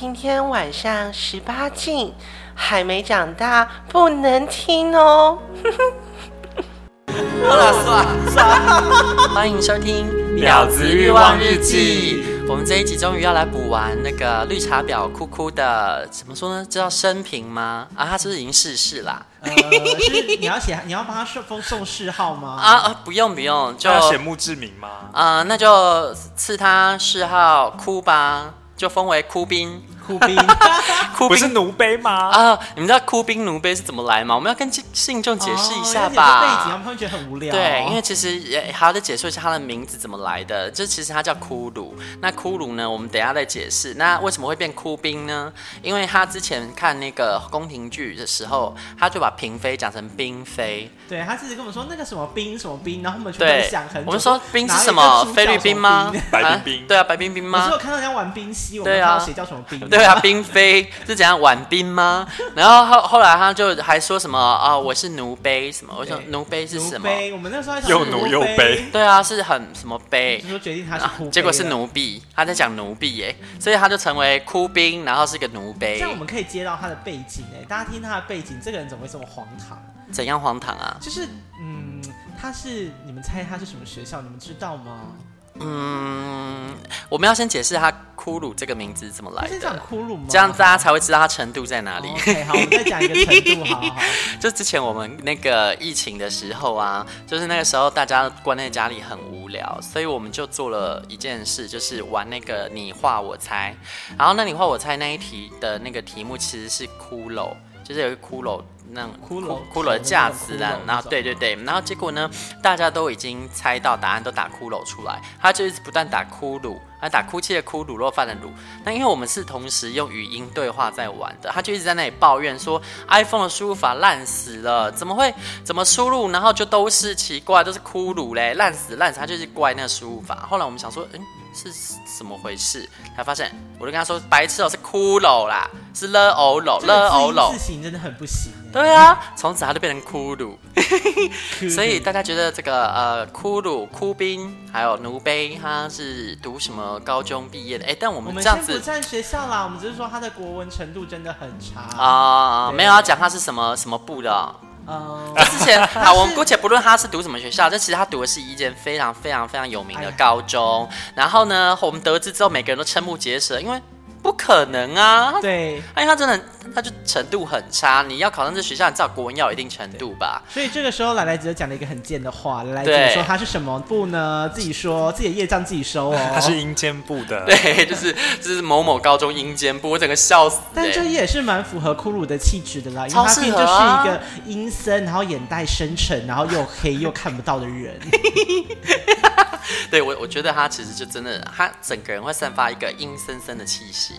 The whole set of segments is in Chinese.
今天晚上十八禁，还没长大不能听哦。好了，算了算了，欢迎收听 《婊子欲望日记》。我们这一集终于要来补完那个绿茶婊哭哭的，怎么说呢？这叫生平吗？啊，他是不是已经逝世啦？呃，你要写，你要帮他送封送谥号吗？啊啊，不用不用，就要写墓志铭吗？啊、呃，那就赐他谥号哭吧。就封为哭兵，哭兵，哭兵不是奴婢吗？啊，你们知道哭兵奴婢是怎么来吗？我们要跟信众解释一下吧。哦、背景他们会觉得很无聊。对，因为其实也还要再解释一下他的名字怎么来的。就其实他叫骷髅，那骷髅呢，我们等一下再解释。那为什么会变哭兵呢？因为他之前看那个宫廷剧的时候，他就把嫔妃讲成嫔妃。对，他自己跟我们说那个什么兵什么兵，然后我们就会想很久。我们说兵是什么？菲律宾吗？白冰冰、啊？对啊，白冰冰吗？我是有看到人家玩冰。对啊，谁叫什么冰？对啊，嫔妃是怎样婉嫔吗？然后后后来他就还说什么啊、哦，我是奴婢什么？我说奴婢是什么？我们那时候又奴又卑。对啊，是很什么卑？就说决定他是结果是奴婢，他在讲奴婢耶，所以他就成为哭兵，然后是个奴婢。这样我们可以接到他的背景哎，大家听他的背景，这个人怎么会这么荒唐？怎样荒唐啊？就是嗯，他是你们猜他是什么学校？你们知道吗？嗯，我们要先解释他“骷髅”这个名字怎么来的。讲骷髅吗？这样大家才会知道它程度在哪里。OK，好，我们再讲一个程度，好好好。就之前我们那个疫情的时候啊，就是那个时候大家关在家里很无聊，所以我们就做了一件事，就是玩那个你画我猜。然后那你画我猜那一题的那个题目其实是骷髅，就是有一个骷髅。那骷髅骷髅的架子啊，然后对对对，然后结果呢，大家都已经猜到答案，都打骷髅出来，他就一直不断打骷髅，还打哭泣的哭，卤肉饭的卤。那因为我们是同时用语音对话在玩的，他就一直在那里抱怨说，iPhone 的输入法烂死了，怎么会怎么输入，然后就都是奇怪，都是骷髅嘞，烂死烂死，他就是怪那个输入法。后来我们想说，嗯。是怎么回事？才发现，我就跟他说，白痴哦，是骷髅啦，是了欧娄了欧娄。字形真的很不行。对啊，从此他就变成骷髅。所以大家觉得这个呃，骷髅、哭兵还有奴婢，他是读什么高中毕业的？哎，但我们这样子不占学校啦，我们只是说他的国文程度真的很差啊。没有要讲他是什么什么部的哦。之前好，我们姑且不论他是读什么学校，这其实他读的是一间非常非常非常有名的高中。然后呢，我们得知之后，每个人都瞠目结舌，因为。不可能啊！对，哎，他真的，他就程度很差。你要考上这学校，你至少国文要有一定程度吧。所以这个时候，来来只讲了一个很贱的话。来来只说他是什么部呢？自己说自己的业障自己收哦。他是阴间部的。对，就是就是某某高中阴间部，我整个笑死。但这也是蛮符合骷髅的气质的啦，因为他毕竟就是一个阴森，然后眼袋深沉，然后又黑又看不到的人。对我，我觉得他其实就真的，他整个人会散发一个阴森森的气息。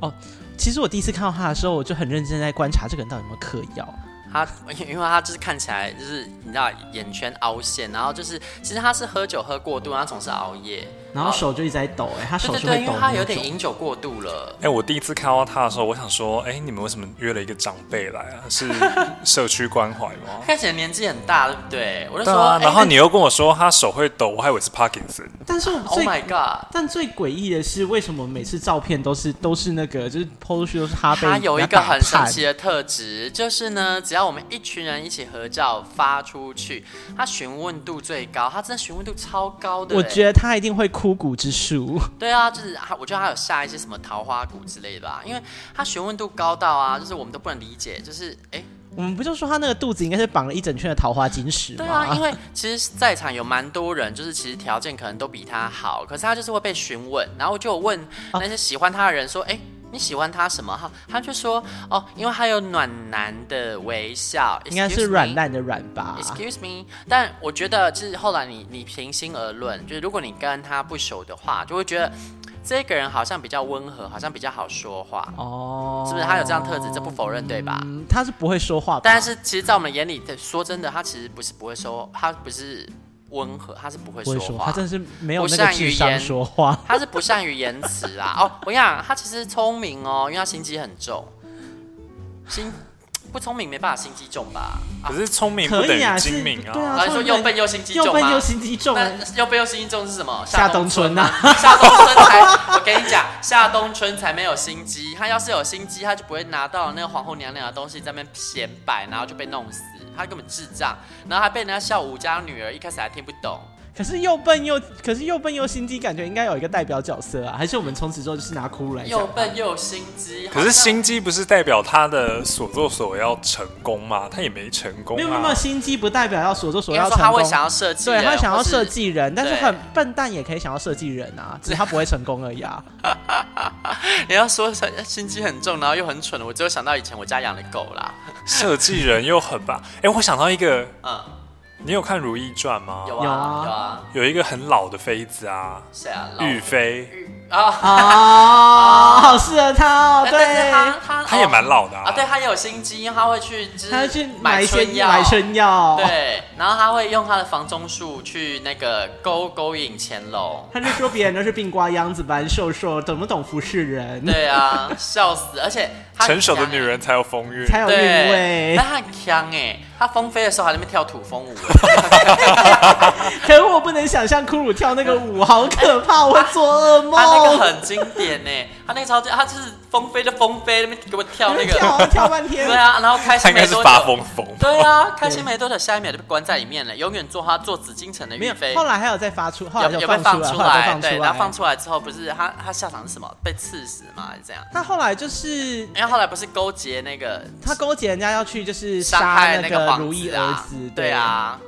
哦，其实我第一次看到他的时候，我就很认真在观察这个人到底有没有嗑药。他 因为他就是看起来就是你知道眼圈凹陷，然后就是其实他是喝酒喝过度，他总是熬夜。然后手就一直在抖，哎，他手是会抖。对，因为他有点饮酒过度了。哎，我第一次看到他的时候，我想说，哎，你们为什么约了一个长辈来啊？是 社区关怀吗？看起来年纪很大，对不对？我就说，然后你又跟我说他手会抖，我还以为是 Parkinson。但是，Oh my God！但最诡异的是，为什么每次照片都是都是那个，就是 PO 出去都是他被他有一个很神奇的特质，就是呢，只要我们一群人一起合照发出去，他询问度最高，他真的询问度超高的。我觉得他一定会枯骨之术。对啊，就是他，我觉得他有下一些什么桃花谷之类的吧，因为他询问度高到啊，就是我们都不能理解，就是哎，我们不就说他那个肚子应该是绑了一整圈的桃花金石吗？对啊，因为其实在场有蛮多人，就是其实条件可能都比他好，可是他就是会被询问，然后就有问那些喜欢他的人说，哎、啊。你喜欢他什么哈？他就说哦，因为他有暖男的微笑，应该是软烂的软吧？Excuse me，但我觉得就是后来你你平心而论，就是如果你跟他不熟的话，就会觉得这个人好像比较温和，好像比较好说话哦，是不是？他有这样特质，这不否认对吧？嗯，他是不会说话，但是其实，在我们眼里，说真的，他其实不是不会说，他不是。温和，他是不会说话，说他真的是没有那个智商说话，他是不善于言辞啦。哦，我跟你讲，他其实聪明哦，因为他心机很重，心不聪明没办法心机重吧？可是聪明不等于精明啊！对啊，然后说又笨又心机重吗？又笨又心机重，那又笨又心机重是什么？夏冬春呐，夏冬春才，我跟你讲，夏冬春才没有心机。他要是有心机，他就不会拿到那个皇后娘娘的东西在那边显摆，然后就被弄死。他根本智障，然后还被人家笑吴家女儿，一开始还听不懂。可是又笨又，可是又笨又心机，感觉应该有一个代表角色啊？还是我们从此之后就是拿骷髅来？又笨又心机，可是心机不是代表他的所作所为要成功吗？他也没成功、啊。没有没有，心机不代表要所作所为要成功。他会想要设计，对他想要设计人，但是很笨蛋也可以想要设计人啊，只是他不会成功而已啊。你要说心机很重，然后又很蠢，我只有想到以前我家养的狗啦。设计人又很棒，哎、欸，我想到一个，嗯。你有看《如懿传》吗？有啊，有啊，有一个很老的妃子啊，谁啊？玉妃啊啊，好适合他哦。对，他他他也蛮老的啊。对，他也有心机，因为他会去，他会去买春药，买春药。对，然后他会用他的房中术去那个勾勾引乾隆。他就说别人都是病瓜秧子般瘦瘦，懂不懂服侍人？对啊，笑死！而且成熟的女人才有风韵，才有韵味。但他很强哎。他风飞的时候还在那边跳土风舞，可是我不能想象骷髅跳那个舞，好可怕，我会做噩梦。他那个很经典呢，他那个超级，他就是封妃就风飞，那边给我跳那个跳跳半天。对啊，然后开心没多久，发疯疯。对啊，开心没多久，下一秒就被关在里面了，永远做他做紫禁城的玉妃。后来还有再发出，后来有被放出来，对，然后放出来之后，不是他他下场是什么？被刺死吗？还是这样？他后来就是，因为后来不是勾结那个，他勾结人家要去就是杀害那个。如意儿子，对啊，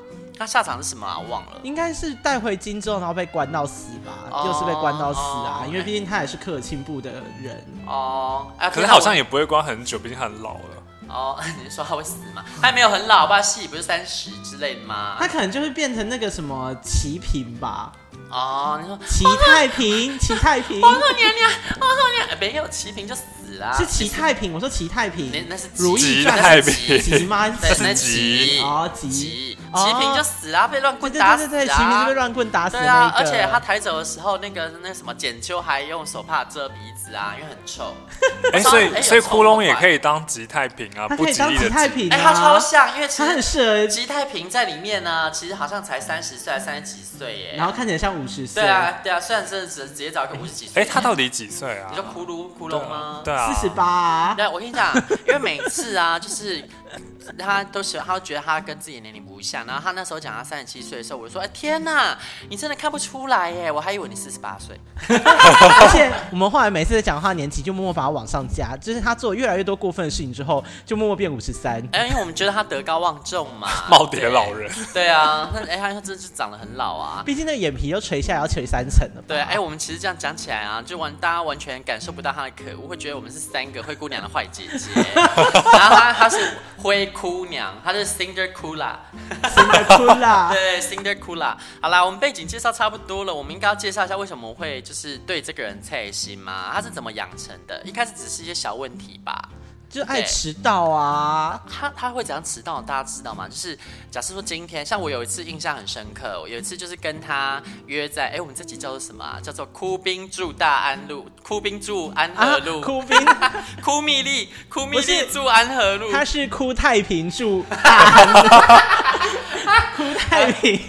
他下场是什么啊？我忘了，应该是带回京之后，然后被关到死吧，哦、又是被关到死啊，哦、因为毕竟他也是科尔沁部的人哦。可是好像也不会关很久，毕竟他很老了。哦，你说他会死吗？他还没有很老吧？戏不是三十之类的吗？他可能就会变成那个什么齐平吧。哦，你说齐太平，齐太平，皇后娘娘，皇后娘娘，没有齐平就死了。是齐太平，我说齐太平，那是如懿太平，齐吗？对，那齐哦，齐，齐平就死了，被乱棍打死啊！对对对，齐嫔就被乱棍打死。对啊，而且他抬走的时候，那个那什么剪秋还用手帕遮鼻子啊，因为很臭。哎，所以所以窟窿也可以当吉太平啊，不可以当吉太平。哎，他超像，因为他很适合吉太平在里面呢，其实好像才三十岁，三十几岁耶，然后看起来像五十岁。对啊，对啊，虽然是直直接找一个五十几岁。哎，他到底几岁啊？你说骷髅骷髅吗？对啊，四十八。对，我跟你讲，因为每次啊，就是他都喜欢，他都觉得他跟自己年龄不像。然后他那时候讲他三十七岁的时候，我就说：哎，天哪，你真的看不出来耶！我还以为你四十八岁。而且我们后来每次在讲他年纪，就默默把他往上加，就是他做越来越多过分的事情之后，就默默变五十三。哎，因为我们觉得他德高望重嘛，耄耋老人。对啊，那哎，他真的是长得很老啊。毕竟那个眼皮又垂下来要垂三层了。对，哎，我们其实这样讲起来啊，就完大家完全感受不到他的可恶，会觉得我们是三个灰姑娘的坏姐姐。然后他他是灰姑娘，他是 Cinderella，Cinderella，对，Cinderella。好啦，我们背景介绍差不多了，我们应该要介绍一下为什么会就是对这个人菜心吗？他是怎么养成的？一开始只是一些小问题吧。就爱迟到啊！他他会怎样迟到？大家知道吗？就是假设说今天，像我有一次印象很深刻，有一次就是跟他约在，哎，我们这集叫做什么啊？叫做哭兵住大安路，哭兵住安和路，哭兵 哭蜜莉，哭蜜莉住安和路，他是哭太平住大安路，哭太平。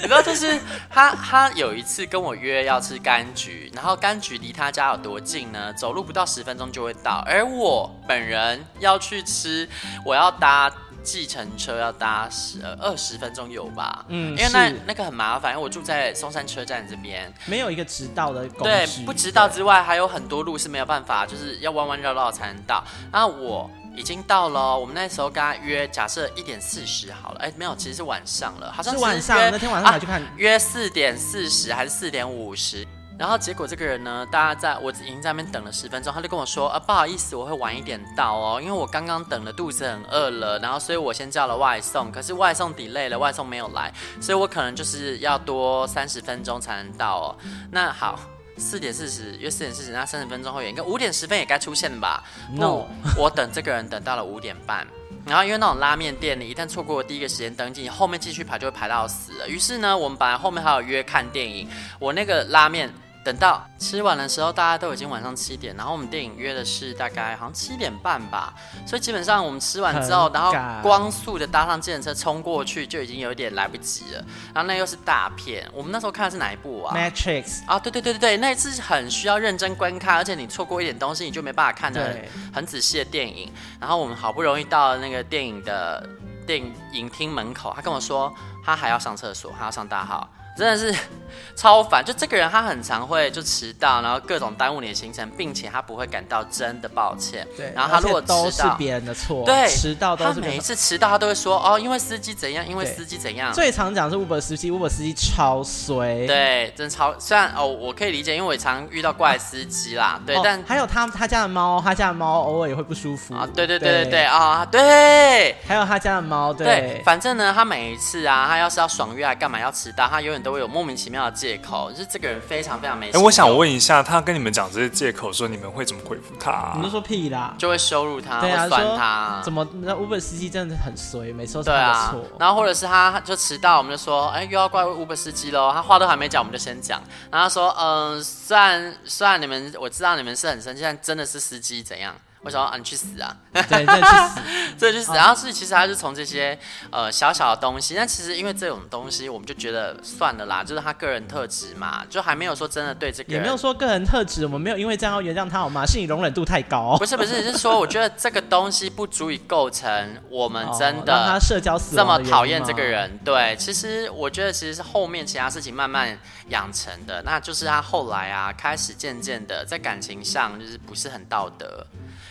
你知道，就是他他有一次跟我约要吃柑橘，然后柑橘离他家有多近呢？走路不到十分钟就会到，而我本人。要去吃，我要搭计程车，要搭十二十分钟有吧？嗯，因为那那个很麻烦，因为我住在松山车站这边，没有一个直道的工具。对，不直道之外，还有很多路是没有办法，就是要弯弯绕绕才能到。然后我已经到了，我们那时候跟他约，假设一点四十好了，哎，没有，其实是晚上了，好像是，是晚上，那天晚上还去看，啊、约四点四十还是四点五十？然后结果这个人呢，大家在我已经在那边等了十分钟，他就跟我说：“啊，不好意思，我会晚一点到哦，因为我刚刚等了，肚子很饿了，然后所以我先叫了外送，可是外送 delay 了，外送没有来，所以我可能就是要多三十分钟才能到哦。那好，四点四十约四点四十，那三十分钟后应该五点十分也该出现了吧？No，我等这个人等到了五点半，然后因为那种拉面店，你一旦错过第一个时间登记，后面继续排就会排到死了。于是呢，我们本来后面还有约看电影，我那个拉面。等到吃完的时候，大家都已经晚上七点，然后我们电影约的是大概好像七点半吧，所以基本上我们吃完之后，然后光速的搭上计程车冲过去，就已经有点来不及了。然后那又是大片，我们那时候看的是哪一部啊？Matrix 啊，对对对对对，那一次很需要认真观看，而且你错过一点东西，你就没办法看的很仔细的电影。然后我们好不容易到了那个电影的电影厅门口，他跟我说他还要上厕所，他要上大号。真的是 超烦，就这个人他很常会就迟到，然后各种耽误你的行程，并且他不会感到真的抱歉。对，然后他如果迟到都是别人的错，对，迟到都是他每一次迟到他都会说哦，因为司机怎样，因为司机怎样。最常讲是 Uber 司机，Uber 司机超衰。对，真的超。虽然哦，我可以理解，因为我也常遇到怪司机啦。对，哦、但还有他他家的猫，他家的猫偶尔也会不舒服啊。对对对对对啊，对。还有他家的猫，对，对。反正呢，他每一次啊，他要是要爽约啊，干嘛要迟到，他永远都会有莫名其妙的借口，就是这个人非常非常没。哎，我想问一下，他跟你们讲这些借口，说你们会怎么回复他、啊？你们说屁啦，就会羞辱他，对啊，会酸他。怎么那 Uber 司机真的很衰，每次都是他的错。对啊，然后或者是他就迟到，我们就说，哎，又要怪 Uber 司机喽。他话都还没讲，我们就先讲。然后他说，嗯、呃，虽然虽然你们我知道你们是很生气，但真的是司机怎样？我想说啊，你去死啊！对，对，去死，这就是。然后是其实他是从这些呃小小的东西，但其实因为这种东西，我们就觉得算了啦，就是他个人特质嘛，就还没有说真的对这个。也没有说个人特质，我们没有因为这样要原谅他好吗？是你容忍度太高。不是不是，是说我觉得这个东西不足以构成我们真的、哦、他社交死这么讨厌这个人。对，其实我觉得其实是后面其他事情慢慢养成的，那就是他后来啊开始渐渐的在感情上就是不是很道德。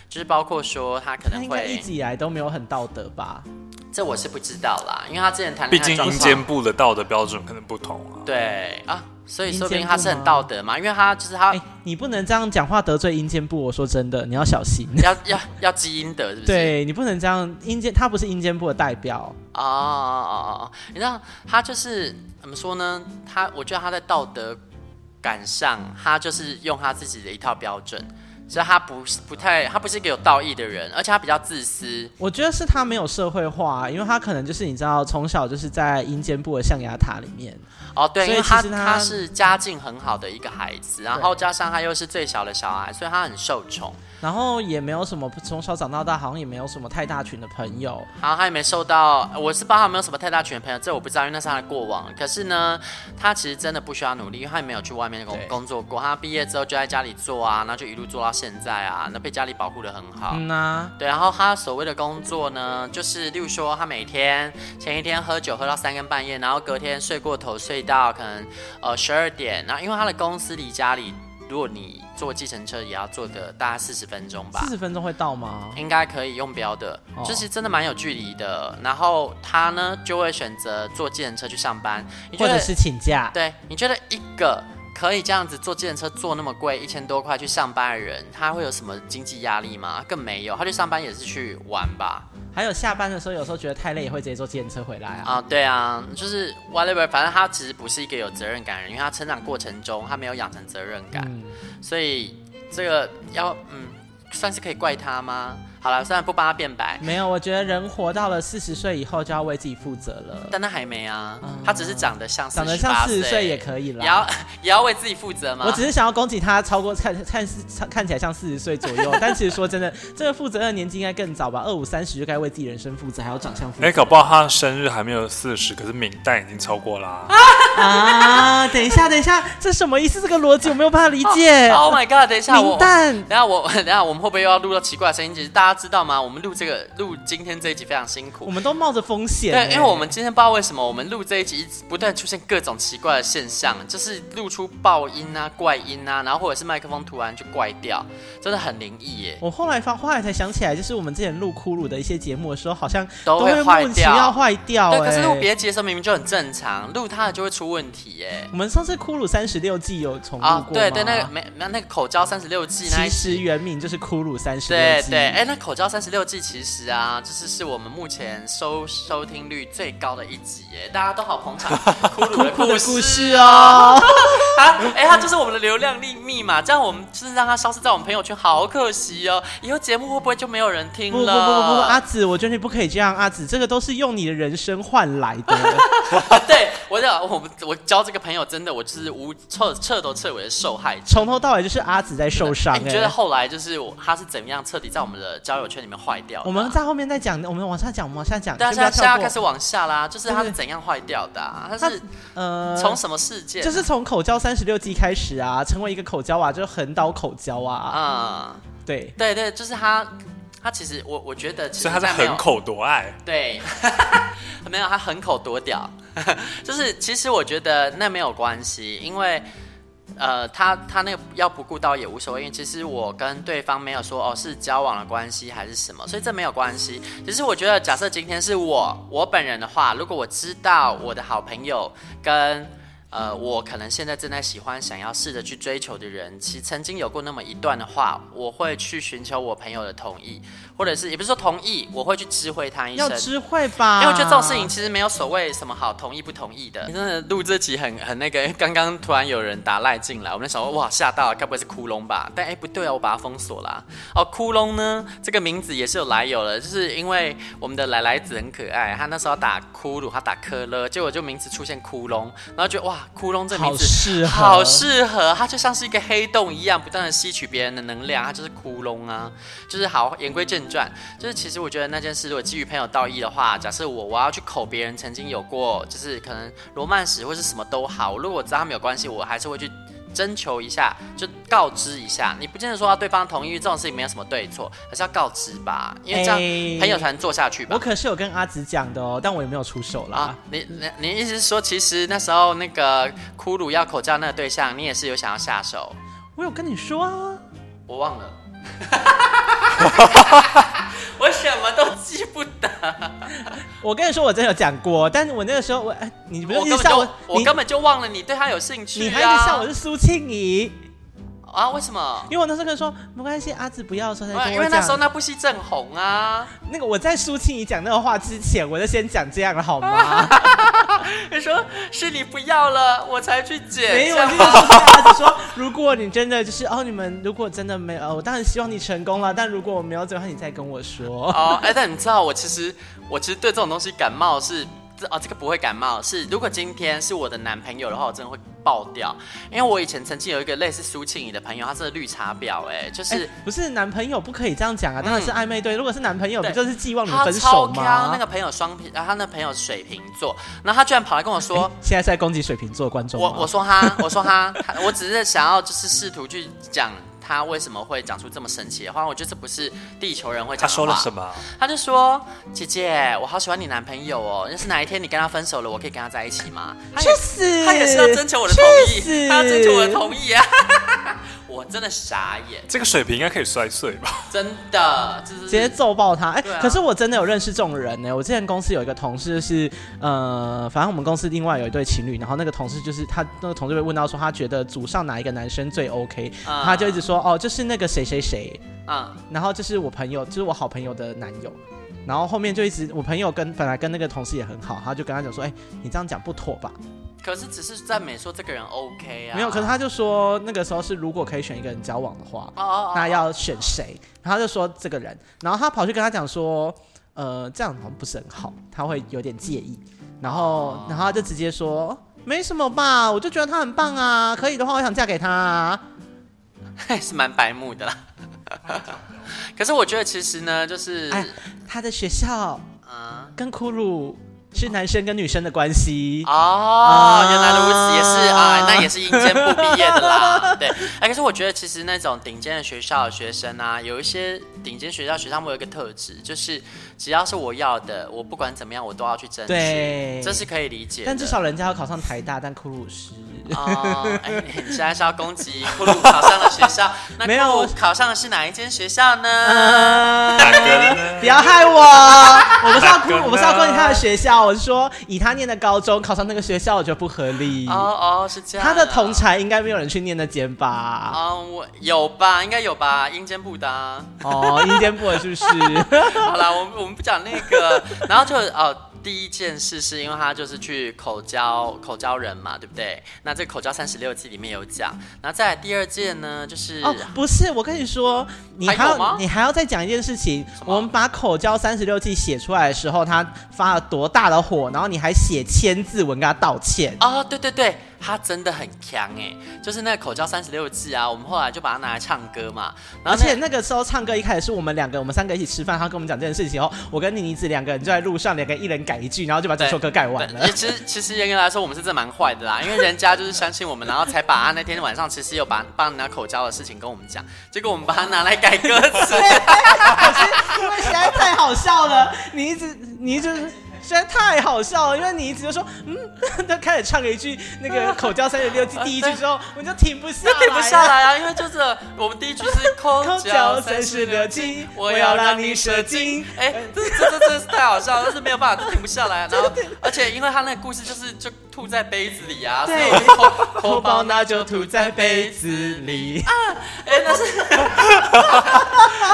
就是包括说他可能会一直以来都没有很道德吧？这我是不知道啦，因为他之前谈，毕竟阴间部的道德标准可能不同啊。对啊，所以说不定他是很道德嘛，因为他就是他，欸、你不能这样讲话得罪阴间部。我说真的，你要小心，要要要积阴德是不是？对，你不能这样，阴间他不是阴间部的代表哦哦哦哦，你知道他就是怎么说呢？他我觉得他在道德感上，他就是用他自己的一套标准。所以他不是不太，他不是一个有道义的人，而且他比较自私。我觉得是他没有社会化，因为他可能就是你知道，从小就是在阴间部的象牙塔里面。哦，对，因为他他是家境很好的一个孩子，然后加上他又是最小的小孩，所以他很受宠。然后也没有什么从小长到大，好像也没有什么太大群的朋友。然后他也没受到，我是不知道他有没有什么太大群的朋友，这我不知道，因为那是他的过往。可是呢，他其实真的不需要努力，因为他也没有去外面工工作过。他毕业之后就在家里做啊，然后就一路做到现在啊，那被家里保护的很好。嗯啊，对。然后他所谓的工作呢，就是例如说他每天前一天喝酒喝到三更半夜，然后隔天睡过头睡到可能呃十二点，然后因为他的公司离家里。如果你坐计程车，也要坐个大概四十分钟吧。四十分钟会到吗？应该可以用标的，哦、就是真的蛮有距离的。然后他呢，就会选择坐计程车去上班，或者是请假。对，你觉得一个可以这样子坐计程车坐那么贵，一千多块去上班的人，他会有什么经济压力吗？更没有，他去上班也是去玩吧。还有下班的时候，有时候觉得太累，也会直接坐计程车回来啊。啊，对啊，就是 whatever，反正他其实不是一个有责任感的人，因为他成长过程中他没有养成责任感，嗯、所以这个要嗯，算是可以怪他吗？好了，虽然不帮他变白，没有，我觉得人活到了四十岁以后就要为自己负责了。但他还没啊，嗯、他只是长得像长得像四十岁也可以啦，也要 也要为自己负责吗？我只是想要恭喜他超过看看看看起来像四十岁左右，但其实说真的，这个负责的年纪应该更早吧？二五三十就该为自己人生负责，还要长相负责。哎、欸，搞不好他生日还没有四十，可是敏蛋已经超过啦。啊！等一下，等一下，这什么意思？这个逻辑我没有办法理解。Oh, oh my god！等一下，名单。等下我，等下我们会不会又要录到奇怪的声音？其实大家知道吗？我们录这个录今天这一集非常辛苦，我们都冒着风险。对，因为我们今天不知道为什么我们录这一集不断出现各种奇怪的现象，就是录出爆音啊、怪音啊，然后或者是麦克风突然就怪掉，真的很灵异耶。我后来发，后来才想起来，就是我们之前录骷髅的一些节目的时候，好像都会坏掉，要坏掉。对，可是录别集的时候明明就很正常，录它的就会出问题耶。我们上次骷髅三十六计有重录过吗？对对，那个没那那个口交三十六计，那其实原名就是骷髅三十六计。对对，哎，那口罩三十六计其实啊，就是是我们目前收收听率最高的一集耶，大家都好捧场 骷髅的故事哦。啊哎，他就是我们的流量密密码，这样我们就是让他消失在我们朋友圈，好可惜哦。以后节目会不会就没有人听了？不不不不不，阿紫，我觉得你不可以这样，阿紫，这个都是用你的人生换来的。对。我讲我我交这个朋友真的，我就是无彻彻头彻尾的受害者，从头到尾就是阿紫在受伤。欸。你觉得后来就是他是怎么样彻底在我们的交友圈里面坏掉？我们在后面再讲，我们往下讲，我们往下讲。对啊，现在现在开始往下啦，就是他是怎样坏掉的？啊？他是呃，从什么事件？就是从口交三十六计开始啊，成为一个口交啊，就是横刀口交啊。啊、嗯，对对对，就是他。他其实，我我觉得，其实他在横口夺爱。对，没有，他横口夺屌。就是，其实我觉得那没有关系，因为，呃，他他那个要不顾到也无所谓，因为其实我跟对方没有说哦是交往的关系还是什么，所以这没有关系。其实我觉得，假设今天是我我本人的话，如果我知道我的好朋友跟。呃，我可能现在正在喜欢、想要试着去追求的人，其实曾经有过那么一段的话，我会去寻求我朋友的同意，或者是也不是说同意，我会去知会他一声。要知会吧？因为我觉得这种事情其实没有所谓什么好同意不同意的。你真的录这集很很那个，刚刚突然有人打赖进来，我们在想说哇吓到了，该不会是窟窿吧？但哎不对啊，我把它封锁了。哦，窟窿呢这个名字也是有来由的，就是因为我们的来来子很可爱，他那时候打骷髅，他打科勒，结果就名字出现窟窿，然后觉得哇。窟窿这名字好适合，好适合，它就像是一个黑洞一样，不断的吸取别人的能量，它就是窟窿啊。就是好，言归正传，就是其实我觉得那件事，如果基于朋友道义的话，假设我我要去口别人曾经有过，就是可能罗曼史或是什么都好，如果我知道他们有关系，我还是会去。征求一下，就告知一下，你不见得说要对方同意，这种事情没有什么对错，还是要告知吧，因为这样朋友才能做下去吧。我可是有跟阿紫讲的哦，但我也没有出手啦。啊、你你你意思是说，其实那时候那个骷髅要口罩那个对象，你也是有想要下手？我有跟你说啊，我忘了。我什么都记不得。我跟你说，我真的有讲过，但是我那个时候，我哎，你不是一直笑我，我根本就忘了你对他有兴趣，啊，你还一直笑我是苏庆怡。啊？为什么？因为我那时候跟他说没关系，阿紫不要说再跟我讲。因为那时候那部戏正红啊。那个我在苏庆怡讲那个话之前，我就先讲这样了，好吗？你说是你不要了，我才去捡。没有，我那个时候阿紫说，如果你真的就是哦，你们如果真的没有，我当然希望你成功了。但如果我没有走的话，你再跟我说。哦，哎，但你知道我其实我其实对这种东西感冒是。哦，这个不会感冒。是如果今天是我的男朋友的话，我真的会爆掉。因为我以前曾经有一个类似苏庆怡的朋友，他是绿茶婊，哎，就是、欸、不是男朋友不可以这样讲啊，当然是暧昧对。如果是男朋友，不就是寄望你分手吗？他那个朋友双皮，然后他那朋友水瓶座，然后他居然跑来跟我说，欸、现在是在攻击水瓶座观众。我我说他，我说他，他，我只是想要就是试图去讲。他为什么会讲出这么神奇的话？我觉得这不是地球人会讲的话。他说了什么？他就说：“姐姐，我好喜欢你男朋友哦，要是哪一天你跟他分手了，我可以跟他在一起吗？”去死！他也是要征求我的同意，他要征求我的同意啊！我真的傻眼，这个水瓶应该可以摔碎吧？真的，直接揍爆他！哎、欸，啊、可是我真的有认识这种人呢。我之前公司有一个同事是，呃，反正我们公司另外有一对情侣，然后那个同事就是他那个同事被问到说，他觉得组上哪一个男生最 OK，、嗯、他就一直说哦，就是那个谁谁谁，啊，然后就是我朋友，就是我好朋友的男友，然后后面就一直我朋友跟本来跟那个同事也很好，他就跟他讲说，哎、欸，你这样讲不妥吧？可是只是赞美说这个人 OK 啊，没有。可是他就说那个时候是如果可以选一个人交往的话，哦哦哦那要选谁？然后他就说这个人，然后他跑去跟他讲说，呃，这样好像不是很好，他会有点介意。然后，哦、然后他就直接说没什么吧，我就觉得他很棒啊，可以的话我想嫁给他啊，还 是蛮白目的啦。可是我觉得其实呢，就是他的学校啊，跟骷髅。是男生跟女生的关系哦，哦，原来如此，也是啊，那也是阴间不毕业的啦。对，哎，可是我觉得其实那种顶尖的学校的学生啊，有一些顶尖学校学生会有一个特质，就是只要是我要的，我不管怎么样，我都要去争取，对这是可以理解。但至少人家要考上台大，但骷髅师。哦，哎，你现在是要攻击骷髅考上了学校？那没有，考上的是哪一间学校呢？不要害我，我不是要攻，我不是要攻击他的学校，我是说以他念的高中考上那个学校，我觉得不合理。哦哦，是这样。他的同才应该没有人去念那间吧？哦，我有吧，应该有吧，阴间部的。哦，阴间部的是不是？好啦，我们我们不讲那个，然后就哦。的第一件事是因为他就是去口交口交人嘛，对不对？那这个口交三十六计里面有讲。然后再来第二件呢，就是哦，不是，我跟你说，你还要还你还要再讲一件事情。我们把口交三十六计写出来的时候，他发了多大的火，然后你还写千字文跟他道歉。哦，对对对。他真的很强哎，就是那个口交三十六计啊，我们后来就把它拿来唱歌嘛。而且那个时候唱歌一开始是我们两个，我们三个一起吃饭，他跟我们讲这件事情后，我跟妮妮子两个人就在路上，两个人一人改一句，然后就把这首歌改完了。其实其实严格来说，我们是真的蛮坏的啦，因为人家就是相信我们，然后才把他那天晚上其实有把帮人家口交的事情跟我们讲，结果我们把它拿来改歌词。因为实在太好笑了，你一直你一直。实在太好笑了，因为你一直就说，嗯，他开始唱了一句那个口交三十六计第一句之后，我就停不下来，停不下来啊，因为就是我们第一句是口交三十六计，我要让你射精，哎，这这这真是太好笑了，但是没有办法，停不下来，然后 而且因为他那个故事就是就吐在杯子里啊，对，口包那就吐在杯子里。啊，哎，那是，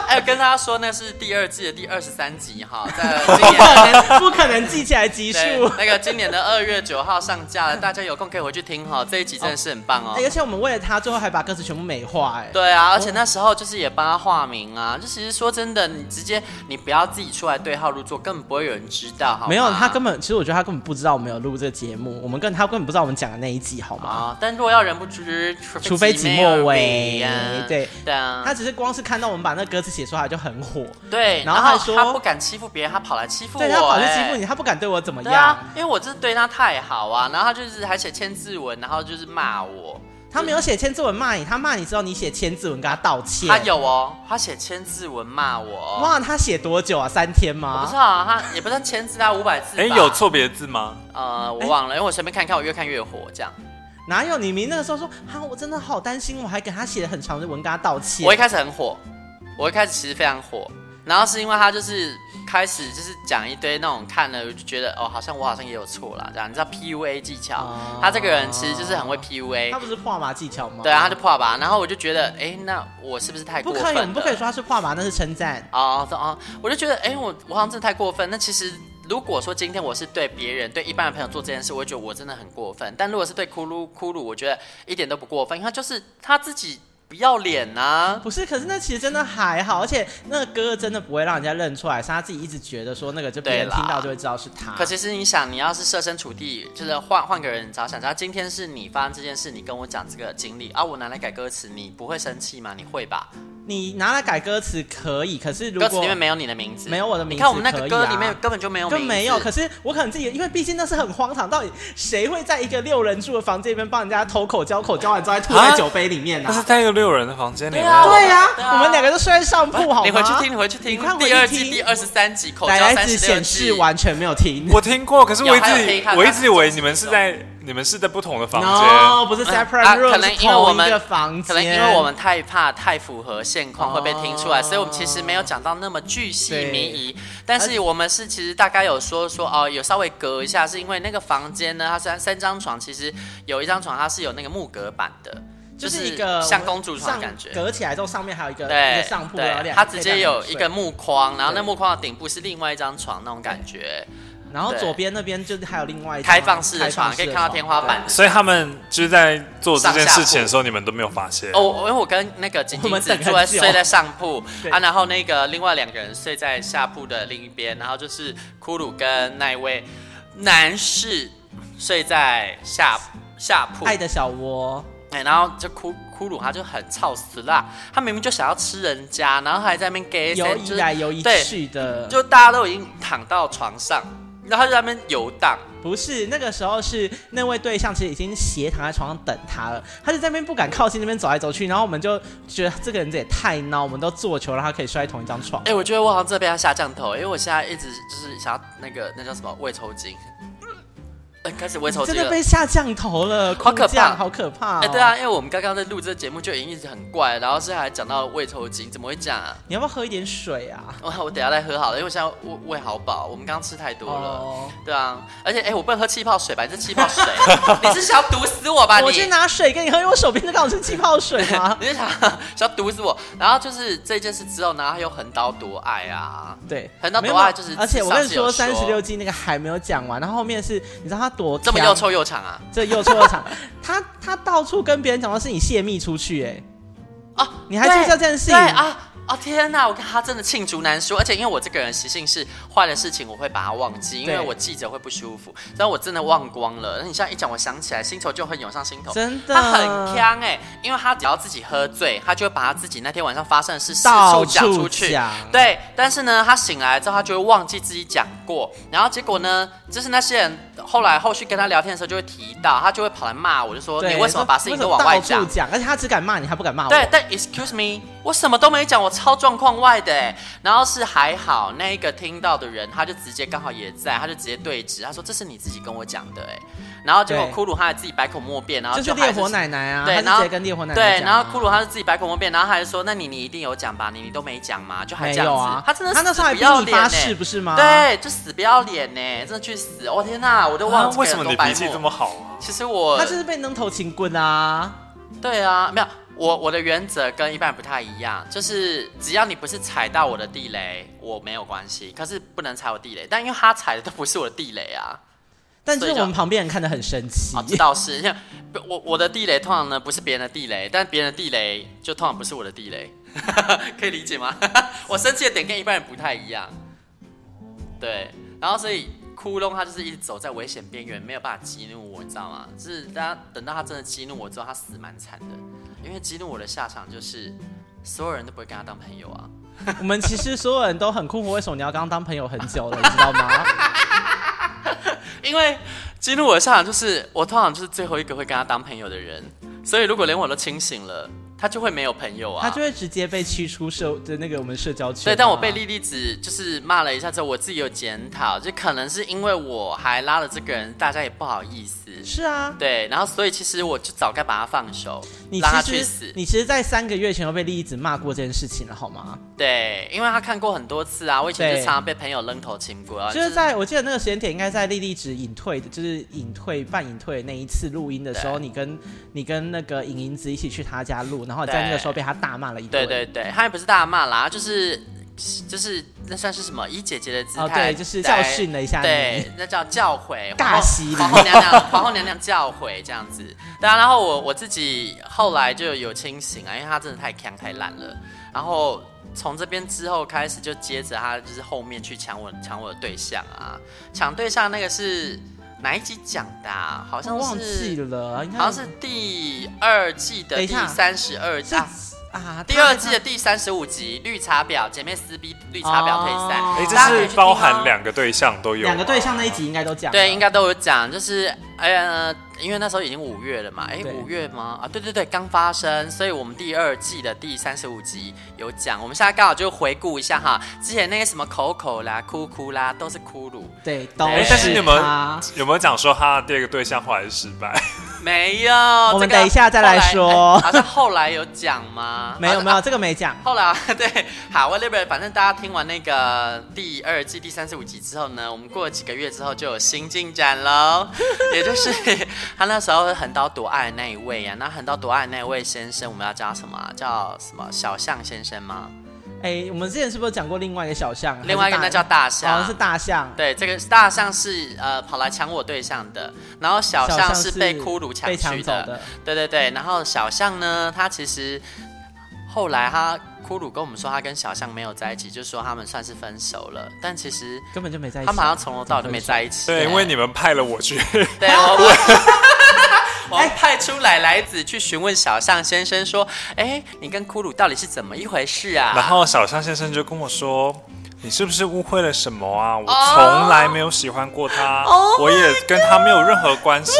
哎，跟大家说那是第二季的第二十三集哈，在今年。不可能。能记起来集数，那个今年的二月九号上架了，大家有空可以回去听哈。这一集真的是很棒哦，而且我们为了他，最后还把歌词全部美化哎。对啊，而且那时候就是也帮他化名啊。就其实说真的，你直接你不要自己出来对号入座，根本不会有人知道。好，没有他根本，其实我觉得他根本不知道我们有录这个节目，我们跟他根本不知道我们讲的那一集，好吗？啊，但若要人不知，除非己莫为。对对啊，他只是光是看到我们把那歌词写出来就很火。对，然后他说他不敢欺负别人，他跑来欺负我，对他跑去欺负你，他不敢对我怎么样。对啊，因为我就是对他太好啊，然后他就是还写千字文，然后就是骂我。他没有写千字文骂你，他骂你之后你写千字文跟他道歉。他有哦，他写千字文骂我。哇，他写多久啊？三天吗？我不知道啊，他也不算千字，他五百字。哎，有错别字吗？呃，我忘了，因为我随便看看，我越看越火，这样。哪有？你明那个时候说，哈，我真的好担心，我还给他写了很长的文跟他道歉。我一开始很火，我一开始其实非常火，然后是因为他就是。开始就是讲一堆那种看了就觉得哦，好像我好像也有错啦。这样。你知道 PUA 技巧，哦、他这个人其实就是很会 PUA。他不是破马技巧吗？对啊，他就破马。然后我就觉得，哎，那我是不是太过分了？不可以，我们不可以说他是破马，那是称赞。哦哦，我就觉得，哎，我我好像真的太过分。那其实如果说今天我是对别人、对一般的朋友做这件事，我会觉得我真的很过分。但如果是对骷髅骷髅，我觉得一点都不过分，因为他就是他自己。不要脸呐、啊！不是，可是那其实真的还好，而且那个歌真的不会让人家认出来，是他自己一直觉得说那个就别人听到就会知道是他。可其实你想，你要是设身处地，就是换换个人着想，假如今天是你发生这件事，你跟我讲这个经历啊，我拿来改歌词，你不会生气吗？你会吧？你拿来改歌词可以，可是如果歌词里面没有你的名字，没有我的名字，你看我们那个歌里面根本就没有名字，就没有。可是我可能自己，因为毕竟那是很荒唐，到底谁会在一个六人住的房间里面帮人家偷口交，口交完之后再吐在酒杯里面呢、啊？那是在一个六人的房间里面。对呀、啊，对啊对啊、我们两个都睡在上铺，好吗？你回去听，你回去听，你看第二季第二十三集，口交三十显示，完全没有听。我听过，可是我一直我一直以为你们是在。你们是在不同的房间？No，不是 separate room，、可能因为我们可能因为我们太怕太符合现况会被听出来，所以我们其实没有讲到那么巨细靡遗。但是我们是其实大概有说说哦，有稍微隔一下，是因为那个房间呢，它三三张床，其实有一张床它是有那个木隔板的，就是一个像公主床的感觉，隔起来之后上面还有一个对一个上铺，对，它直接有一个木框，然后那木框的顶部是另外一张床那种感觉。然后左边那边就是还有另外一开放式的床，可以看到天花板。所以他们就是在做这件事情的时候，你们都没有发现。哦，因为我跟那个景景子住在睡在上铺啊，然后那个另外两个人睡在下铺的另一边，然后就是骷髅跟那一位男士睡在下下铺。爱的小窝。哎，然后就骷骷髅他就很操死啦，他明明就想要吃人家，然后还在那边给游一来游一去的，就大家都已经躺到床上。然后他就在那边游荡，不是那个时候是那位对象其实已经斜躺在床上等他了，他就在那边不敢靠近那边走来走去，然后我们就觉得这个人这也太孬，我们都做球让他可以睡在同一张床。哎、欸，我觉得我好像这边要下降头，因为我现在一直就是想要那个那叫什么胃抽筋。开始微抽筋真的被下降头了，好可怕，好可怕！哎，对啊，因为我们刚刚在录这个节目就已经一直很怪，然后是还讲到胃抽筋，怎么会这样啊？你要不要喝一点水啊？我我等下再喝好了，因为我现在胃胃好饱，我们刚刚吃太多了。哦，对啊，而且哎，我不能喝气泡水吧？这气泡水，你是想要毒死我吧？你我去拿水给你喝，因为我手边这刚好是气泡水嘛？你是想想要毒死我？然后就是这件事之后呢，他又横刀夺爱啊，对，横刀夺爱就是，而且我跟你说，三十六计那个还没有讲完，然后后面是你知道他多这么又臭又长啊？这又臭又长，他他到处跟别人讲的是你泄密出去哎、欸，啊，你还记得这件事情啊？哦天呐，我看他真的罄竹难书，而且因为我这个人习性是坏的事情我会把它忘记，因为我记着会不舒服。但我真的忘光了，那你现在一讲，我想起来，心头就很涌上心头。真的，他很锵哎，因为他只要自己喝醉，他就会把他自己那天晚上发生的事四处讲出去。对，但是呢，他醒来之后，他就会忘记自己讲过，然后结果呢，就是那些人后来后续跟他聊天的时候就会提到，他就会跑来骂我，就说你为什么把事情都往外讲？而且他只敢骂你，他不敢骂我。对，但 excuse me，我什么都没讲，我超状况外。的，然后是还好，那一个听到的人，他就直接刚好也在，他就直接对峙，他说这是你自己跟我讲的，哎，然后结果骷髅他还自己百口莫辩，然后就，是、就是烈火奶奶啊，对，然后跟烈火奶奶对，然后骷髅他是自己百口莫辩，然后还说那你你一定有讲吧，你你都没讲嘛？就还这样子，啊、他真的他那时候还逼你发誓不是吗？对，就死不要脸呢，真的去死！我、哦、天哪，我都忘了、啊、为什么你脾气这么好啊？其实我他就是被扔头请棍啊，对啊，没有。我我的原则跟一般人不太一样，就是只要你不是踩到我的地雷，我没有关系。可是不能踩我地雷，但因为他踩的都不是我的地雷啊。但是我们旁边人看得很生气。啊，这倒是，像 我我的地雷通常呢不是别人的地雷，但别人的地雷就通常不是我的地雷，可以理解吗？我生气的点跟一般人不太一样。对，然后所以。窟窿，他就是一直走在危险边缘，没有办法激怒我，你知道吗？就是大家等到他真的激怒我之后，他死蛮惨的。因为激怒我的下场就是所有人都不会跟他当朋友啊。我们其实所有人都很困惑，为什么你要跟他当朋友很久了，你知道吗？因为激怒我的下场就是我通常就是最后一个会跟他当朋友的人，所以如果连我都清醒了。他就会没有朋友啊，他就会直接被驱出社的那个我们社交圈。对，但我被莉莉子就是骂了一下之后，我自己有检讨，就可能是因为我还拉了这个人，大家也不好意思。是啊，对，然后所以其实我就早该把他放手，你让他去死。你其实，在三个月前就被莉莉子骂过这件事情了，好吗？对，因为他看过很多次啊，我以前就常常被朋友扔头亲过啊。就是在我记得那个时间点，应该在莉莉子隐退的，就是隐退半隐退的那一次录音的时候，你跟你跟那个尹银子一起去他家录。然后在那个时候被他大骂了一顿。对对对，他也不是大骂啦，就是就是那算是什么以姐姐的姿态，哦，对，就是教训了一下你。对，那叫教诲，大喜皇后娘娘，皇后娘娘教诲这样子。对啊，然后我我自己后来就有清醒啊，因为他真的太强太懒了。然后从这边之后开始，就接着他就是后面去抢我抢我的对象啊，抢对象那个是。哪一集讲的、啊？好像是忘记了，好像是第二季的第三十二集啊，啊，第二季的第三十五集《绿茶婊姐妹撕逼绿茶婊退散》哦。哎，这是包含两个对象都有，两个对象那一集应该都讲，对，应该都有讲，就是哎呀。因为那时候已经五月了嘛，哎，五月吗？啊，对对对，刚发生，所以我们第二季的第三十五集有讲。我们现在刚好就回顾一下哈，之前那个什么口口啦、哭哭啦，都是骷髅。对，都是。但是你们有没有讲说他的第二个对象后来是失败？没有，我们等一下再来说。好像后来有讲吗？没有没有，这个没讲。后来 对，好，whatever，反正大家听完那个第二季第三十五集之后呢，我们过了几个月之后就有新进展喽，也就是。他那时候横刀夺爱的那一位啊，那横刀夺爱的那一位先生，我们要叫什么？叫什么？小象先生吗？哎、欸，我们之前是不是讲过另外一个小象？另外一个那叫大象，好像是大象。对，这个大象是呃跑来抢我对象的，然后小象是被骷髅抢去的。的对对对，然后小象呢，他其实后来他。骷髅跟我们说，他跟小象没有在一起，就是说他们算是分手了。但其实根本就没在一起，他们好像从头到尾都没在一起。对，因为你们派了我去。对，我 我，我派出来来子去询问小象先生说：“哎，你跟骷髅到底是怎么一回事啊？”然后小象先生就跟我说：“你是不是误会了什么啊？我从来没有喜欢过他，oh、我也跟他没有任何关系。”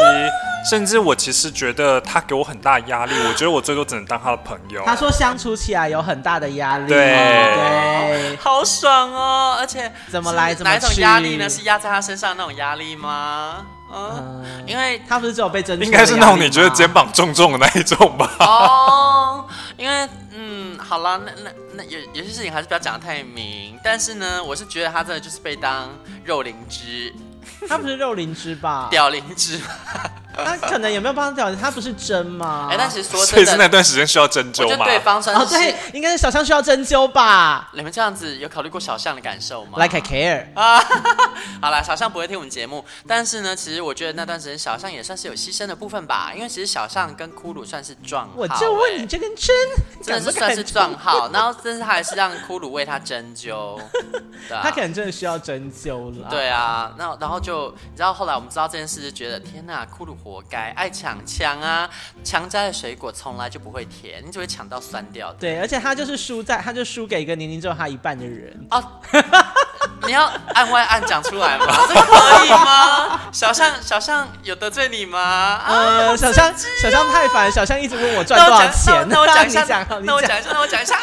甚至我其实觉得他给我很大压力，我觉得我最多只能当他的朋友。他说相处起来有很大的压力，对，对，好爽哦！而且怎么来怎么去？哪一种压力呢？是压在他身上那种压力吗？哦，嗯，因为他不是只有被针，应该是那种你觉得肩膀重重的那一种吧？哦，因为嗯，好了，那那那有有些事情还是不要讲得太明。但是呢，我是觉得他真的就是被当肉灵芝，他不是肉灵芝吧？屌灵芝。他可能有没有帮他调？他不是针吗？哎、欸，但其实说真的，所以是那段时间需要针灸吗？我觉得对方算是哦，对，应该是小象需要针灸吧？你们这样子有考虑过小象的感受吗？Like I care 啊！好啦，小象不会听我们节目，但是呢，其实我觉得那段时间小象也算是有牺牲的部分吧，因为其实小象跟骷髅算是撞号、欸。我就问你这根针，真的是算是撞号，然后但是他还是让骷髅为他针灸，对啊，他可能真的需要针灸了。对啊，那然后就你知道后来我们知道这件事，就觉得天哪，骷髅活该，爱抢。抢抢啊！强摘的水果从来就不会甜，你只会抢到酸掉的。对，而且他就是输在，他就输给一个年龄只有他一半的人啊。你要按外按讲出来吗？这个可以吗？小象小象有得罪你吗？呃，啊、小象小象太烦，小象一直问我赚多少钱。那我讲一下，那我讲一下，那我讲一下。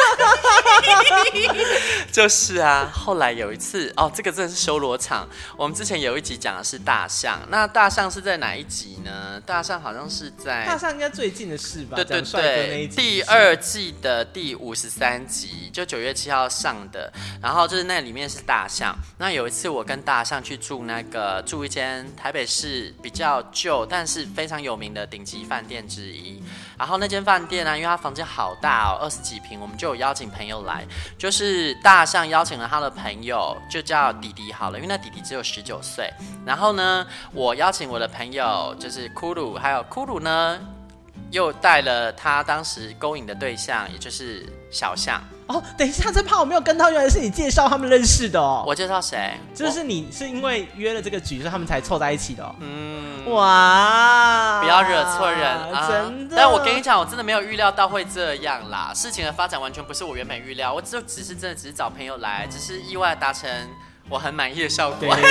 就是啊，后来有一次哦，这个真的是修罗场。我们之前有一集讲的是大象，那大象是在哪一集呢？大象好像是在大象应该最近的事吧？对对对，第二季的第五十三集，就九月七号上的。然后就是那里面是大象。那有一次，我跟大象去住那个住一间台北市比较旧，但是非常有名的顶级饭店之一。然后那间饭店呢，因为它房间好大哦，二十几平，我们就有邀请朋友来。就是大象邀请了他的朋友，就叫弟弟好了，因为那弟弟只有十九岁。然后呢，我邀请我的朋友，就是骷髅，还有骷髅呢，又带了他当时勾引的对象，也就是小象。哦，等一下，这怕我没有跟到，原来是你介绍他们认识的哦。我介绍谁？就是你是因为约了这个局，所以他们才凑在一起的哦。嗯，哇，不要惹错人啊！真的。但我跟你讲，我真的没有预料到会这样啦。事情的发展完全不是我原本预料，我就只是真的只是找朋友来，只是意外达成我很满意的效果。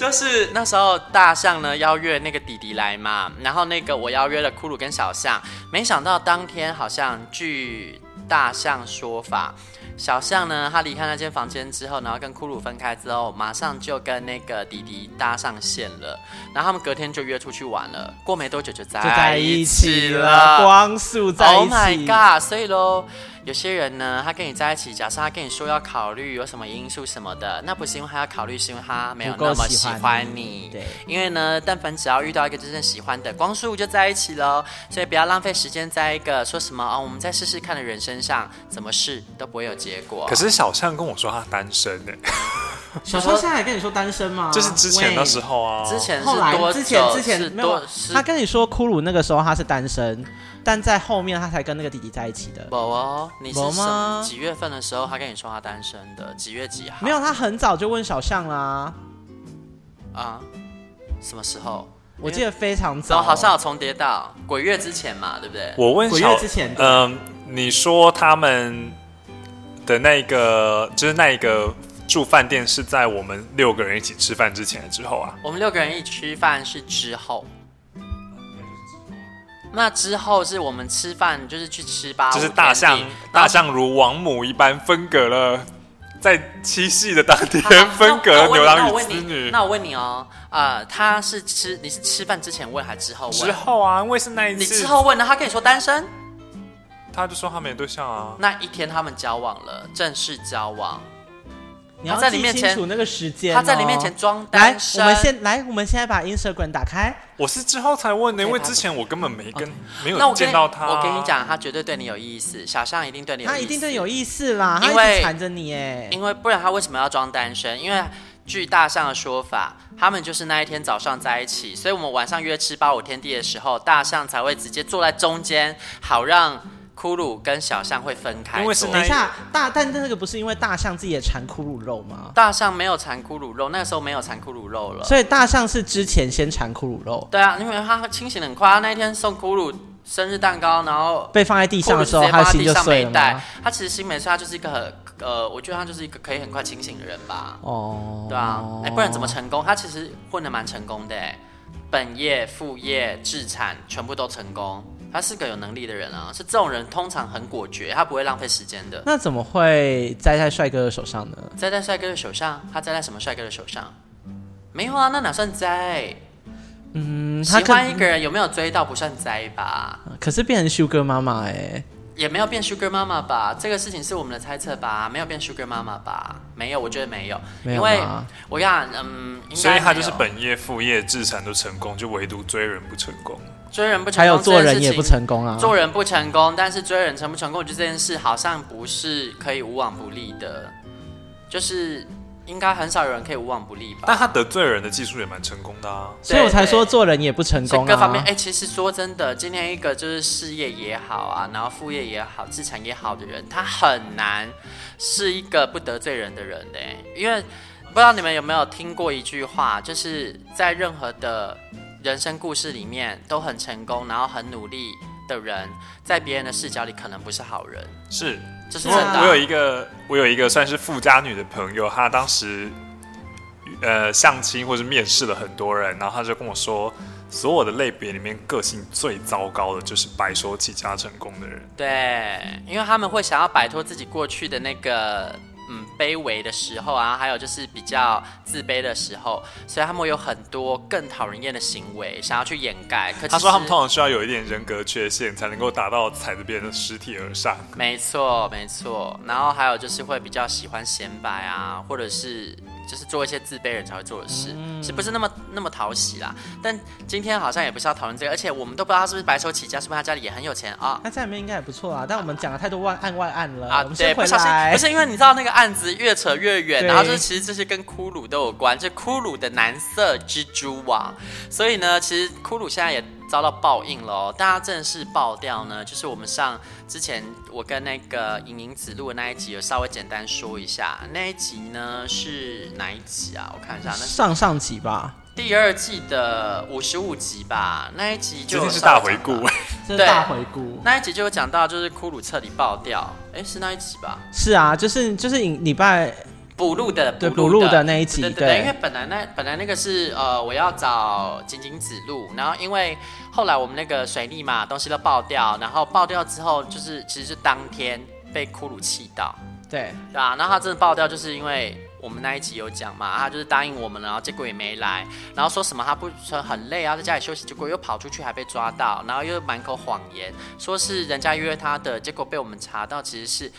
就是那时候大象呢邀约那个弟弟来嘛，然后那个我邀约了骷髅跟小象，没想到当天好像据大象说法，小象呢他离开那间房间之后，然后跟骷髅分开之后，马上就跟那个弟弟搭上线了，然后他们隔天就约出去玩了，过没多久就在在一起了，光速在一起。Oh my god！所以喽。有些人呢，他跟你在一起，假设他跟你说要考虑有什么因素什么的，那不是因为他要考虑，是因为他没有那么喜欢你。对，因为呢，但凡只要遇到一个真正喜欢的，光速就在一起喽。所以不要浪费时间在一个说什么啊、哦，我们再试试看的人身上，怎么试都不会有结果。可是小象跟我说他单身呢。小象现在还跟你说单身吗？就是之前的时候啊，之前后来之前之前没有，他跟你说骷髅那个时候他是单身。但在后面，他才跟那个弟弟在一起的。宝宝，你是什几月份的时候，他跟你说他单身的？几月几号？没有，他很早就问小象啦。啊？什么时候？我记得非常早，好像有重叠到鬼月之前嘛，对不对？我问鬼月之前，嗯、呃，你说他们的那个，就是那一个住饭店是在我们六个人一起吃饭之前之后啊？我们六个人一起吃饭是之后。那之后是我们吃饭，就是去吃吧。就是大象，大象如王母一般分隔了，在七夕的当天分隔了牛郎与织女。那我问你哦，呃，他是吃你是吃饭之前问还是之后问？之后啊，因为是那一次。你之后问呢？他跟你说单身，他就说他没对象啊。那一天他们交往了，正式交往。你要在你面前那个时间，他在你面前装单身。来，我们先来，我们现在把 Instagram 打开。我是之后才问的，因为之前我根本没跟没有见到他。我跟你讲，他绝对对你有意思，小象一定对你有意思。他一定对你有意思啦，因为缠着你哎。因为不然他为什么要装单身？因为据大象的说法，他们就是那一天早上在一起，所以我们晚上约吃八五天地的时候，大象才会直接坐在中间，好让。骷髅跟小象会分开，因为是等一下大，但那个不是因为大象自己也馋骷髅肉吗？大象没有馋骷髅肉，那个时候没有馋骷髅肉了，所以大象是之前先馋骷髅肉。对啊，因为他清醒很快，他那天送骷髅生日蛋糕，然后被放在地上的时候，他心就碎了。他其实心没碎，他就是一个很呃，我觉得他就是一个可以很快清醒的人吧。哦，对啊，哎，不然怎么成功？他其实混的蛮成功的，本业、副业、自产全部都成功。他是个有能力的人啊，是这种人通常很果决，他不会浪费时间的。那怎么会栽在帅哥的手上呢？栽在帅哥的手上，他栽在什么帅哥的手上？没有啊，那哪算栽？嗯，喜欢一个人有没有追到不算栽吧？可是变成 Sugar 妈妈哎。也没有变 Sugar 妈妈吧？这个事情是我们的猜测吧？没有变 Sugar 妈妈吧？没有，我觉得没有，没有因为我讲，嗯，所以他就是本业副业自产都成功，就唯独追人不成功。追人不成功，还有做人也不成功啊！做人不成功，但是追人成不成功，我觉得这件事好像不是可以无往不利的，就是。应该很少有人可以无往不利吧？但他得罪人的技术也蛮成功的啊，所以我才说做人也不成功啊。各方面，哎、欸，其实说真的，今天一个就是事业也好啊，然后副业也好，资产也好的人，他很难是一个不得罪人的人呢。因为不知道你们有没有听过一句话，就是在任何的人生故事里面都很成功，然后很努力的人，在别人的视角里可能不是好人。是。就是真的。我有一个，我有一个算是富家女的朋友，她当时呃相亲或是面试了很多人，然后她就跟我说，所有的类别里面，个性最糟糕的就是白手起家成功的人。对，因为他们会想要摆脱自己过去的那个。嗯，卑微的时候啊，还有就是比较自卑的时候，所以他们有很多更讨人厌的行为，想要去掩盖。可他说他们通常需要有一点人格缺陷，才能够达到踩着别人的尸体而上。没错，没错。然后还有就是会比较喜欢显摆啊，或者是。就是做一些自卑人才会做的事，嗯、是不是那么那么讨喜啦？但今天好像也不是要讨论这个，而且我们都不知道他是不是白手起家，是不是他家里也很有钱啊？那家里面应该也不错啊。但我们讲了太多万案外案了啊！对，不小心不是因为你知道那个案子越扯越远，然后就是其实这些跟骷髅都有关，就骷髅的蓝色蜘蛛网，所以呢，其实骷髅现在也。遭到报应了哦！大家正式爆掉呢，就是我们上之前我跟那个莹莹子录的那一集，有稍微简单说一下。那一集呢是哪一集啊？我看一下，那上上集吧，第二季的五十五集吧。那一集就是大回顾，对，大回顾。那一集就有讲到，就是骷髅彻底爆掉。哎，是那一集吧？是啊，就是就是礼拜。补录的，对补录的。那一集，对对对，因为本来那本来那个是呃我要找井井子录，然后因为后来我们那个水逆嘛，东西都爆掉，然后爆掉之后就是其实是当天被骷髅气到，对。对啊，然后他真的爆掉，就是因为我们那一集有讲嘛，他就是答应我们了，然后结果也没来，然后说什么他不说很累啊，在家里休息，结果又跑出去还被抓到，然后又满口谎言，说是人家约他的，结果被我们查到其实是。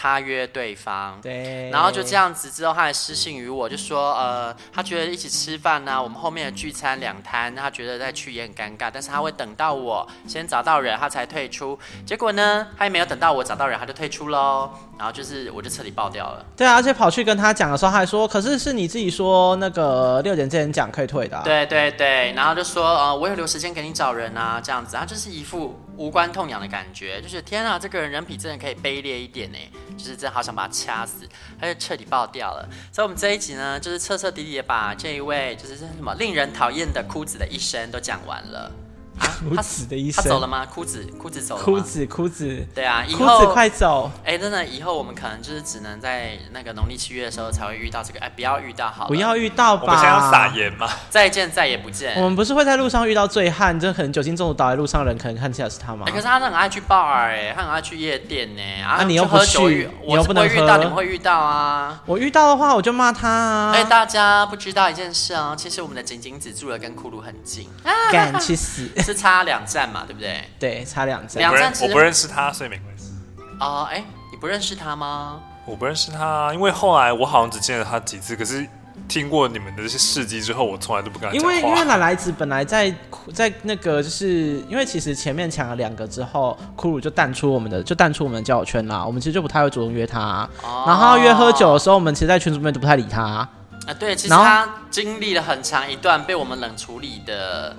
他约对方，对，然后就这样子之后，他还私信于我，就说，呃，他觉得一起吃饭呢、啊，我们后面的聚餐两摊，他觉得再去也很尴尬，但是他会等到我先找到人，他才退出。结果呢，他也没有等到我找到人，他就退出喽。然后就是我就彻底爆掉了。对啊，而且跑去跟他讲的时候，他还说，可是是你自己说那个六点之前讲可以退的、啊。对对对，然后就说，呃，我有留时间给你找人啊，这样子，他就是一副无关痛痒的感觉，就是天啊，这个人人品真的可以卑劣一点呢。就是真好想把他掐死，他就彻底爆掉了。所以，我们这一集呢，就是彻彻底底的把这一位就是什么令人讨厌的哭子的一生都讲完了。哭子的医生，他走了吗？裤子，裤子走了裤？子，裤子，对啊，以后哭子快走！哎、欸，真的，以后我们可能就是只能在那个农历七月的时候才会遇到这个，哎、欸，不要遇到好了，不要遇到吧？我们想要撒盐吗？再见，再也不见。我们不是会在路上遇到醉汉，这可能酒精中毒倒在路上的人，可能看起来是他吗？欸、可是他很爱去 bar，哎，他很爱去夜店呢。啊，你又不去，我又不能遇到，你们会遇到啊？我遇到的话，我就骂他啊！哎、欸，大家不知道一件事啊，其实我们的井井子住的跟骷髅很近，干去死，是差两站。嘛，对不对？对，差两站。两站，我不认识他，所以没关系。哦，哎，你不认识他吗？我不认识他，因为后来我好像只见了他几次。可是听过你们的这些事迹之后，我从来都不敢讲话。因为因为奶奶子本来在在那个，就是因为其实前面抢了两个之后，骷髅就淡出我们的，就淡出我们的交友圈啦。我们其实就不太会主动约他。哦。然后约喝酒的时候，我们其实，在群组里面都不太理他。啊，对，其实他经历了很长一段被我们冷处理的。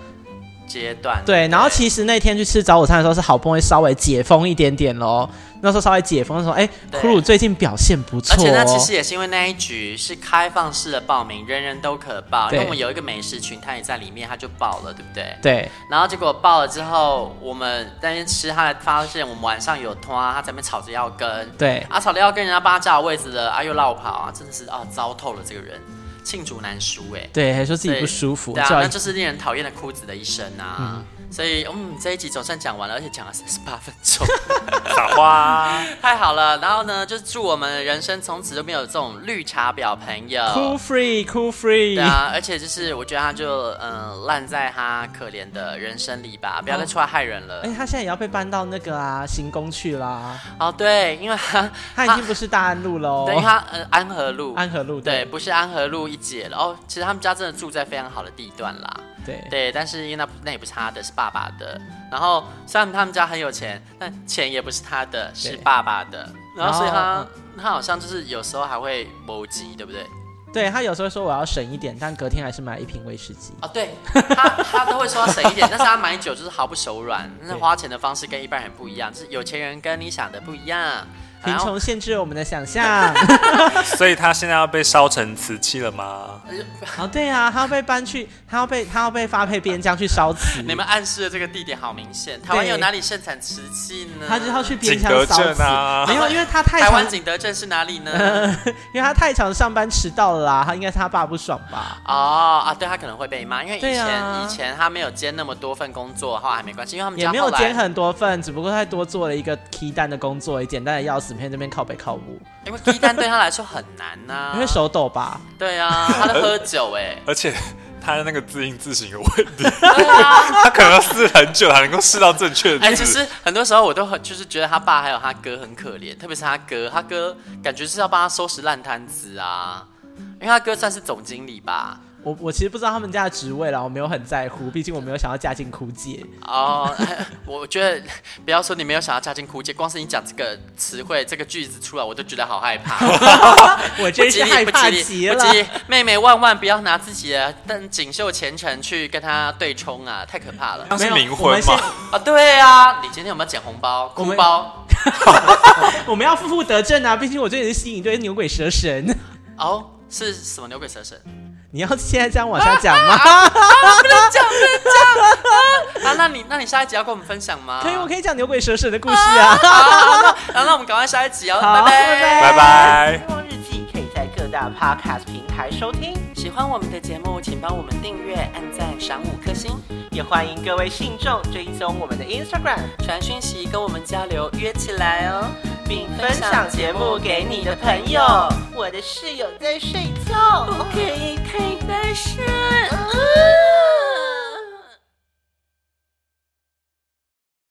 阶段对，然后其实那天去吃早午餐的时候是好不容易稍微解封一点点喽。那时候稍微解封的时候，哎，骷髅最近表现不错。而且那其实也是因为那一局是开放式的报名，人人都可报。因为我们有一个美食群，他也在里面，他就报了，对不对？对。然后结果报了之后，我们在那边吃，他才发现我们晚上有拖，他在那边吵着要跟。对。啊，吵着要跟人家帮他占位置的，啊又落跑啊，真的是啊糟透了这个人。罄竹难书哎，对，还说自己不舒服，对啊，那就是令人讨厌的哭子的一生啊。嗯、所以，嗯，这一集总算讲完了，而且讲了三十八分钟，撒花，太好了。然后呢，就是祝我们人生从此都没有这种绿茶婊朋友，cool free，cool free。对啊，而且就是我觉得他就嗯烂在他可怜的人生里吧，不要再出来害人了。哎、哦，他现在也要被搬到那个啊行宫去啦。哦，对，因为他他已经不是大安路喽，对，因为他呃安和路，安和路对，对，不是安和路一姐了。哦，其实他们家真的住在非常好的地段啦。对对，但是因为那那也不是他的，是爸爸的。然后虽然他们家很有钱，但钱也不是他的，是爸爸的。然后所以他他好像就是有时候还会谋急，对不对？对，他有时候说我要省一点，但隔天还是买了一瓶威士忌。哦，对，他他都会说要省一点，但是他买酒就是毫不手软，那花钱的方式跟一般人不一样，就是有钱人跟你想的不一样。贫穷限制了我们的想象，所以他现在要被烧成瓷器了吗？哦，对啊，他要被搬去，他要被他要被发配边疆去烧瓷。你们暗示的这个地点好明显，台湾有哪里盛产瓷器呢？他就要去边疆烧瓷啊！没有，因为他太台湾景德镇是哪里呢？因为他太常上班迟到了啦，他应该是他爸不爽吧？哦啊，对他可能会被骂，因为以前、啊、以前他没有兼那么多份工作的话还没关系，因为他们也没有兼很多份，只不过他多做了一个 key 单的工作，也简单的要死，每天这边靠北靠。因为 key 单对他来说很难呐、啊，因为手抖吧？对啊，他在喝酒哎，而且他的那个字音字形有问题，他可能要试很久才能够试到正确的字。哎，其实很多时候我都很就是觉得他爸还有他哥很可怜，特别是他哥，他哥感觉是要帮他收拾烂摊子啊，因为他哥算是总经理吧。我我其实不知道他们家的职位啦，我没有很在乎，毕竟我没有想要嫁进枯界。哦，我觉得不要说你没有想要嫁进枯界，光是你讲这个词汇、这个句子出来，我都觉得好害怕。我真是害怕极了。不急，妹妹万万不要拿自己的但锦绣前程去跟他对冲啊，太可怕了。那是冥婚吗？啊，对啊，你今天有没有捡红包？红包？我们要负负得正啊，毕竟我最近是吸引一堆牛鬼蛇神。哦，是什么牛鬼蛇神？你要现在这样往下讲吗？啊啊啊、不能讲，不能讲啊！那你那你下一集要跟我们分享吗？可以，我可以讲牛鬼蛇神的故事啊！好，那我们赶快下一集哦，拜拜拜拜。欲望日记可以在各大 podcast 平台收听。喜欢我们的节目，请帮我们订阅、按赞、赏五颗星，也欢迎各位信众追踪我们的 Instagram，传讯息跟我们交流，约起来哦，并分享节目给你的朋友。我的室友在睡觉，不可以太大声。